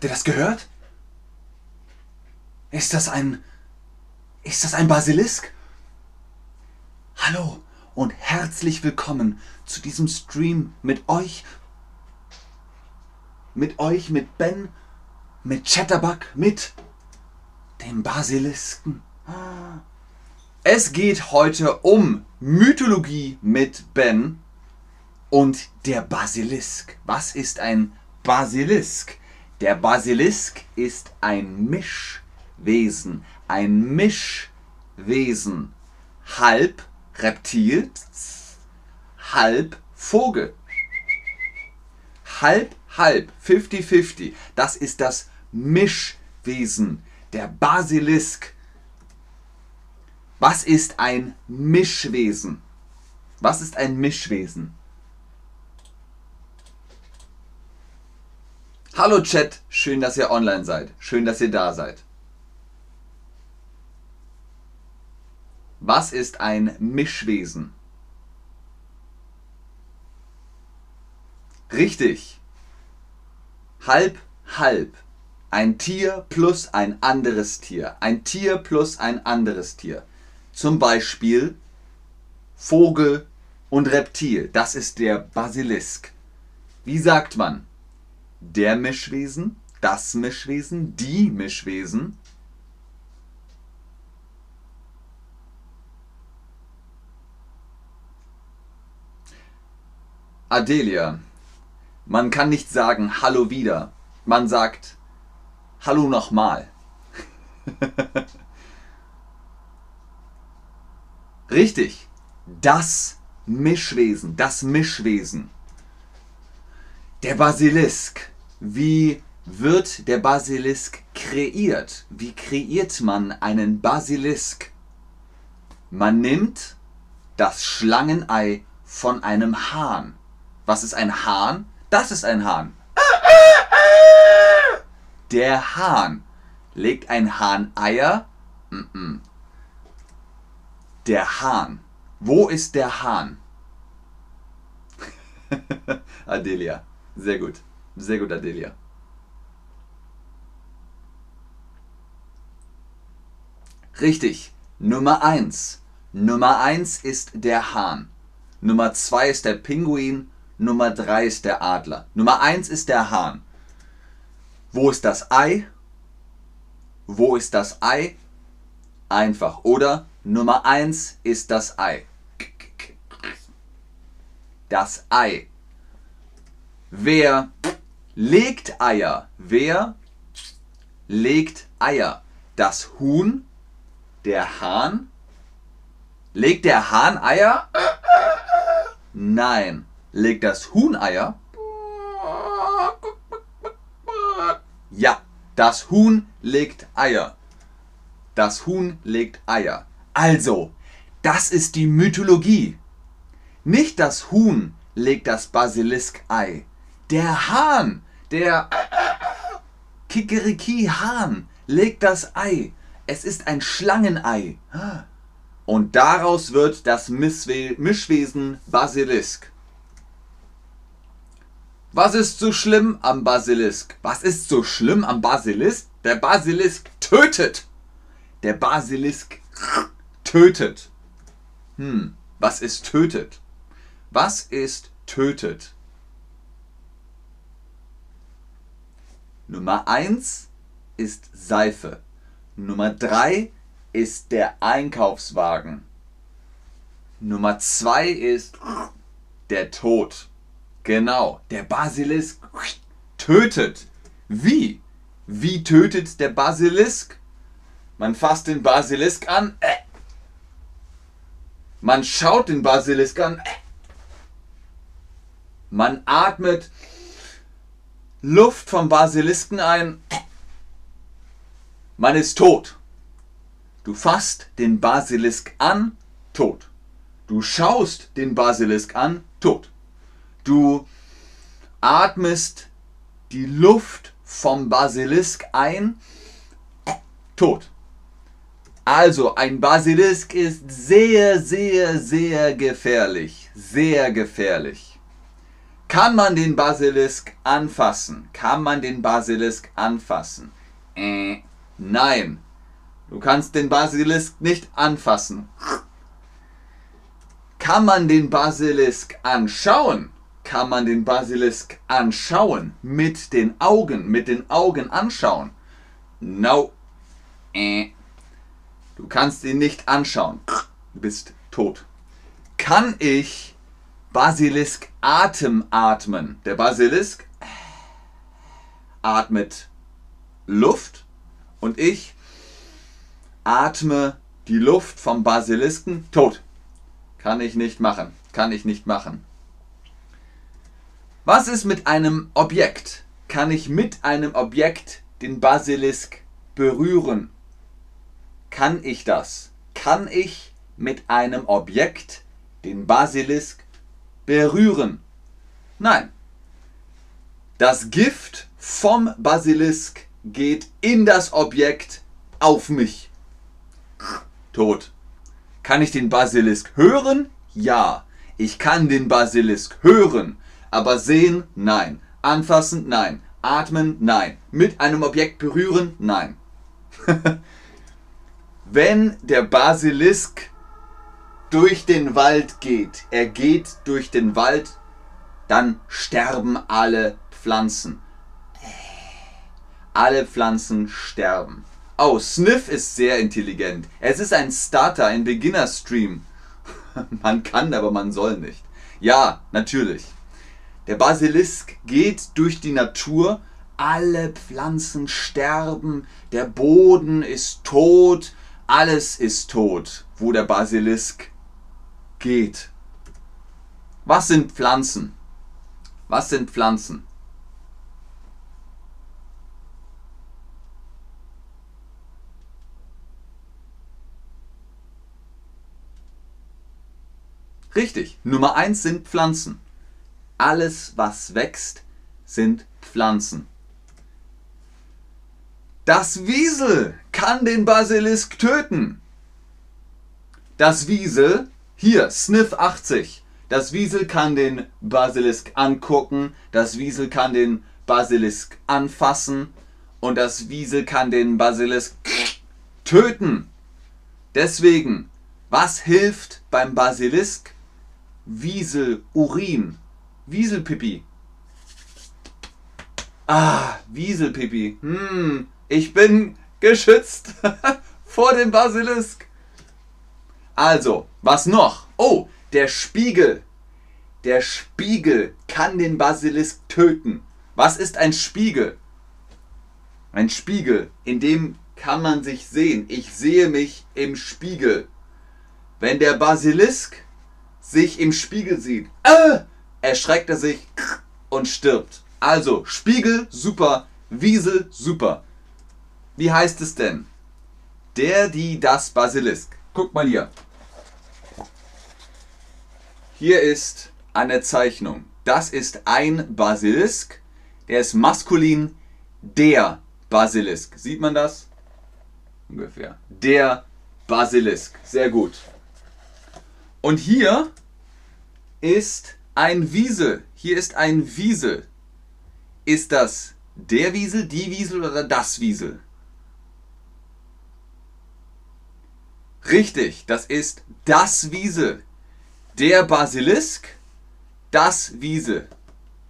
Habt ihr das gehört? Ist das ein. Ist das ein Basilisk? Hallo und herzlich willkommen zu diesem Stream mit euch. Mit euch, mit Ben, mit Chatterbug, mit dem Basilisken. Es geht heute um Mythologie mit Ben und der Basilisk. Was ist ein Basilisk? Der Basilisk ist ein Mischwesen. Ein Mischwesen. Halb Reptil, halb Vogel. Halb, halb, 50-50. Das ist das Mischwesen. Der Basilisk. Was ist ein Mischwesen? Was ist ein Mischwesen? Hallo Chat, schön, dass ihr online seid. Schön, dass ihr da seid. Was ist ein Mischwesen? Richtig. Halb, halb. Ein Tier plus ein anderes Tier. Ein Tier plus ein anderes Tier. Zum Beispiel Vogel und Reptil. Das ist der Basilisk. Wie sagt man? Der Mischwesen, das Mischwesen, die Mischwesen. Adelia, man kann nicht sagen Hallo wieder. Man sagt Hallo nochmal. Richtig. Das Mischwesen, das Mischwesen. Der Basilisk. Wie wird der Basilisk kreiert? Wie kreiert man einen Basilisk? Man nimmt das Schlangenei von einem Hahn. Was ist ein Hahn? Das ist ein Hahn. Der Hahn. Legt ein Hahn Eier? Der Hahn. Wo ist der Hahn? Adelia. Sehr gut. Sehr gut, Adelia. Richtig. Nummer 1. Nummer 1 ist der Hahn. Nummer 2 ist der Pinguin. Nummer 3 ist der Adler. Nummer 1 ist der Hahn. Wo ist das Ei? Wo ist das Ei? Einfach, oder? Nummer 1 ist das Ei. Das Ei. Wer legt Eier? Wer legt Eier? Das Huhn? Der Hahn? Legt der Hahn Eier? Nein. Legt das Huhn Eier? Ja, das Huhn legt Eier. Das Huhn legt Eier. Also, das ist die Mythologie. Nicht das Huhn legt das Basilisk-Ei. Der Hahn, der Kikeriki-Hahn legt das Ei. Es ist ein Schlangenei. Und daraus wird das Mischwesen Basilisk. Was ist so schlimm am Basilisk? Was ist so schlimm am Basilisk? Der Basilisk tötet. Der Basilisk tötet. Hm, was ist tötet? Was ist tötet? Nummer 1 ist Seife. Nummer 3 ist der Einkaufswagen. Nummer 2 ist der Tod. Genau, der Basilisk tötet. Wie? Wie tötet der Basilisk? Man fasst den Basilisk an. Äh. Man schaut den Basilisk an. Äh. Man atmet Luft vom Basilisken ein. Man ist tot. Du fasst den Basilisk an, tot. Du schaust den Basilisk an, tot. Du atmest die Luft vom Basilisk ein, tot. Also ein Basilisk ist sehr, sehr, sehr gefährlich. Sehr gefährlich. Kann man den Basilisk anfassen? Kann man den Basilisk anfassen? Äh, nein. Du kannst den Basilisk nicht anfassen. Kann man den Basilisk anschauen? Kann man den Basilisk anschauen? Mit den Augen, mit den Augen anschauen? No. Äh. Du kannst ihn nicht anschauen. Du bist tot. Kann ich Basilisk Atem atmen? Der Basilisk atmet Luft und ich atme die Luft vom Basilisken tot. Kann ich nicht machen. Kann ich nicht machen. Was ist mit einem Objekt? Kann ich mit einem Objekt den Basilisk berühren? Kann ich das? Kann ich mit einem Objekt den Basilisk berühren? Nein. Das Gift vom Basilisk geht in das Objekt auf mich. Tot. Kann ich den Basilisk hören? Ja. Ich kann den Basilisk hören. Aber sehen? Nein. Anfassen? Nein. Atmen? Nein. Mit einem Objekt berühren? Nein. Wenn der Basilisk durch den Wald geht, er geht durch den Wald, dann sterben alle Pflanzen. Alle Pflanzen sterben. Oh, Sniff ist sehr intelligent. Es ist ein Starter, ein Beginner-Stream. man kann, aber man soll nicht. Ja, natürlich. Der Basilisk geht durch die Natur, alle Pflanzen sterben, der Boden ist tot, alles ist tot, wo der Basilisk geht. Was sind Pflanzen? Was sind Pflanzen? Richtig, Nummer 1 sind Pflanzen. Alles, was wächst, sind Pflanzen. Das Wiesel kann den Basilisk töten. Das Wiesel, hier, Sniff 80. Das Wiesel kann den Basilisk angucken, das Wiesel kann den Basilisk anfassen und das Wiesel kann den Basilisk töten. Deswegen, was hilft beim Basilisk? Wieselurin. Wieselpipi. Ah, Wieselpipi. Hm, ich bin geschützt vor dem Basilisk. Also, was noch? Oh, der Spiegel. Der Spiegel kann den Basilisk töten. Was ist ein Spiegel? Ein Spiegel, in dem kann man sich sehen. Ich sehe mich im Spiegel. Wenn der Basilisk sich im Spiegel sieht, äh, erschreckt er sich und stirbt. Also, Spiegel, super. Wiesel, super. Wie heißt es denn? Der, die, das Basilisk. Guck mal hier. Hier ist eine Zeichnung. Das ist ein Basilisk. Der ist maskulin. Der Basilisk. Sieht man das? Ungefähr. Der Basilisk. Sehr gut. Und hier ist ein Wiesel. Hier ist ein Wiesel. Ist das der Wiesel, die Wiesel oder das Wiesel? Richtig, das ist das Wiesel. Der Basilisk, das Wiesel.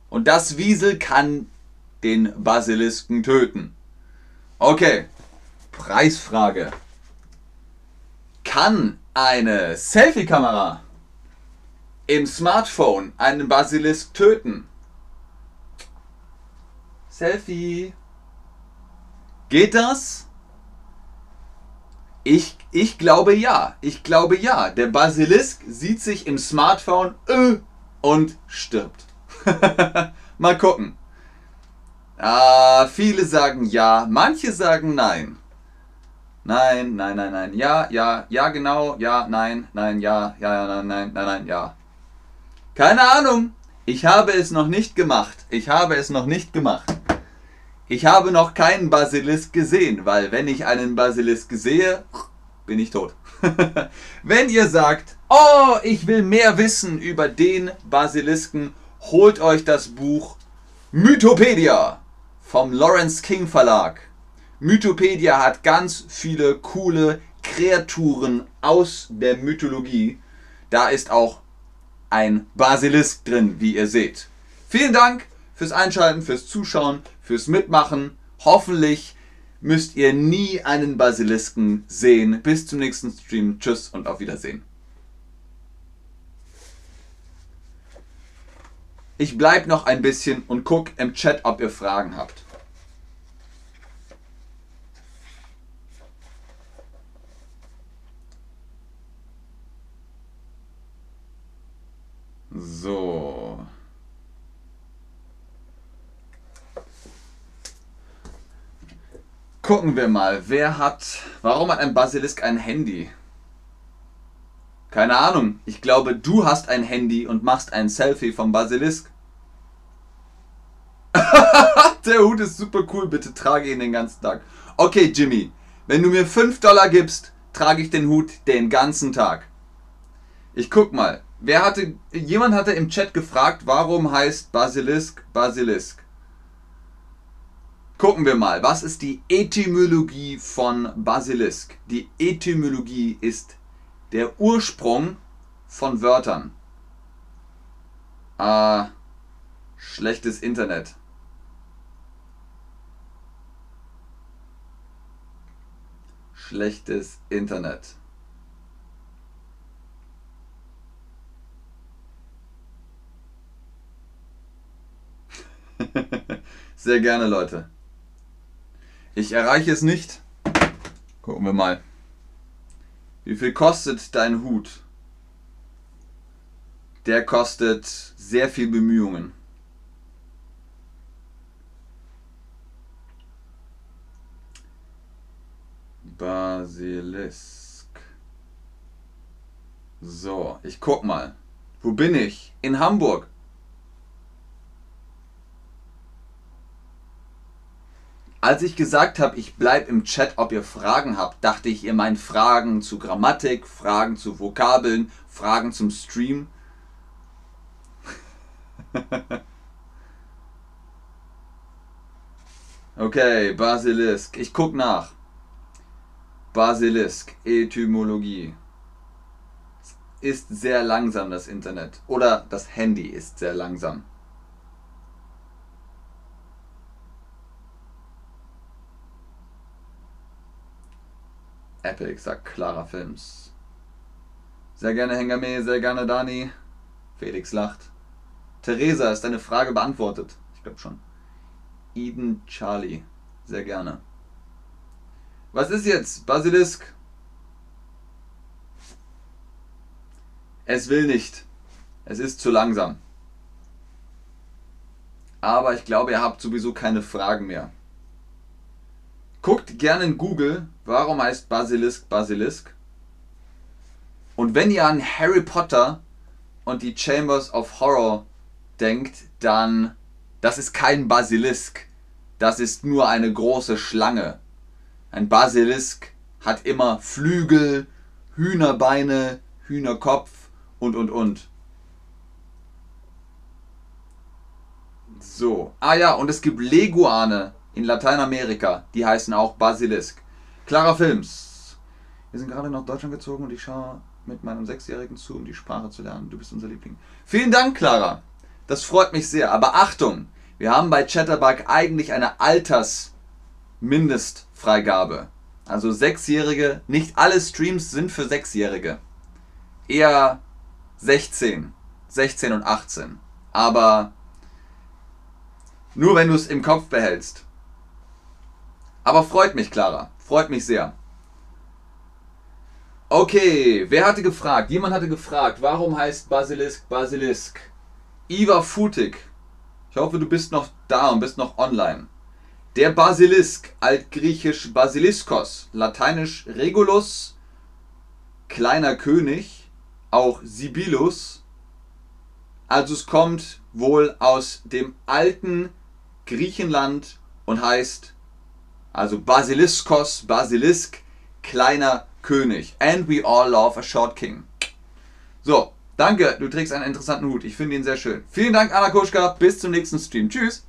Und das Wiesel kann den Basilisken töten. Okay, Preisfrage. Kann eine Selfie-Kamera im Smartphone einen Basilisk töten? Selfie. Geht das? Ich, ich glaube ja. Ich glaube ja. Der Basilisk sieht sich im Smartphone äh, und stirbt. Mal gucken. Ah, viele sagen ja, manche sagen nein. Nein, nein, nein, nein. Ja, ja, ja, genau. Ja, nein, nein, ja, ja, nein, nein, nein, nein, ja. Keine Ahnung. Ich habe es noch nicht gemacht. Ich habe es noch nicht gemacht. Ich habe noch keinen Basilisk gesehen, weil wenn ich einen Basilisk sehe, bin ich tot. wenn ihr sagt, oh, ich will mehr wissen über den Basilisken holt euch das Buch Mythopedia vom Lawrence King Verlag. Mythopedia hat ganz viele coole Kreaturen aus der Mythologie. Da ist auch ein Basilisk drin, wie ihr seht. Vielen Dank fürs Einschalten, fürs Zuschauen, fürs Mitmachen. Hoffentlich müsst ihr nie einen Basilisken sehen. Bis zum nächsten Stream. Tschüss und auf Wiedersehen. Ich bleib noch ein bisschen und guck im Chat, ob ihr Fragen habt. So. Gucken wir mal, wer hat. Warum hat ein Basilisk ein Handy? Keine Ahnung. Ich glaube, du hast ein Handy und machst ein Selfie vom Basilisk. Der Hut ist super cool, bitte trage ihn den ganzen Tag. Okay, Jimmy, wenn du mir 5 Dollar gibst, trage ich den Hut den ganzen Tag. Ich guck mal. Wer hatte. Jemand hatte im Chat gefragt, warum heißt Basilisk Basilisk? Gucken wir mal, was ist die Etymologie von Basilisk? Die Etymologie ist der Ursprung von Wörtern. Ah, schlechtes Internet. Schlechtes Internet. Sehr gerne, Leute. Ich erreiche es nicht. Gucken wir mal. Wie viel kostet dein Hut? Der kostet sehr viel Bemühungen. Basilisk. So, ich guck mal. Wo bin ich? In Hamburg. Als ich gesagt habe, ich bleibe im Chat, ob ihr Fragen habt, dachte ich, ihr meint Fragen zu Grammatik, Fragen zu Vokabeln, Fragen zum Stream. okay, Basilisk. Ich guck nach. Basilisk, Etymologie. Ist sehr langsam das Internet. Oder das Handy ist sehr langsam. Epic, sagt Clara Films. Sehr gerne Hengame, sehr gerne Dani. Felix lacht. Theresa, ist deine Frage beantwortet? Ich glaube schon. Eden Charlie, sehr gerne. Was ist jetzt? Basilisk? Es will nicht. Es ist zu langsam. Aber ich glaube, ihr habt sowieso keine Fragen mehr. Guckt gerne in Google, warum heißt Basilisk Basilisk? Und wenn ihr an Harry Potter und die Chambers of Horror denkt, dann das ist kein Basilisk. Das ist nur eine große Schlange. Ein Basilisk hat immer Flügel, Hühnerbeine, Hühnerkopf und und und. So. Ah ja, und es gibt Leguane in Lateinamerika, die heißen auch Basilisk. Clara Films. Wir sind gerade nach Deutschland gezogen und ich schaue mit meinem Sechsjährigen zu, um die Sprache zu lernen. Du bist unser Liebling. Vielen Dank, Clara. Das freut mich sehr. Aber Achtung, wir haben bei Chatterbug eigentlich eine Altersmindestfreigabe. Also Sechsjährige, nicht alle Streams sind für Sechsjährige. Eher 16, 16 und 18. Aber nur wenn du es im Kopf behältst. Aber freut mich, Clara. Freut mich sehr. Okay, wer hatte gefragt? Jemand hatte gefragt, warum heißt Basilisk Basilisk? Iva Futig. Ich hoffe, du bist noch da und bist noch online. Der Basilisk, altgriechisch Basiliskos, lateinisch Regulus, kleiner König, auch Sibilus. Also es kommt wohl aus dem alten Griechenland und heißt also Basiliskos, Basilisk, kleiner König. And we all love a short king. So, Danke, du trägst einen interessanten Hut. Ich finde ihn sehr schön. Vielen Dank, Anna Kuschka. Bis zum nächsten Stream. Tschüss.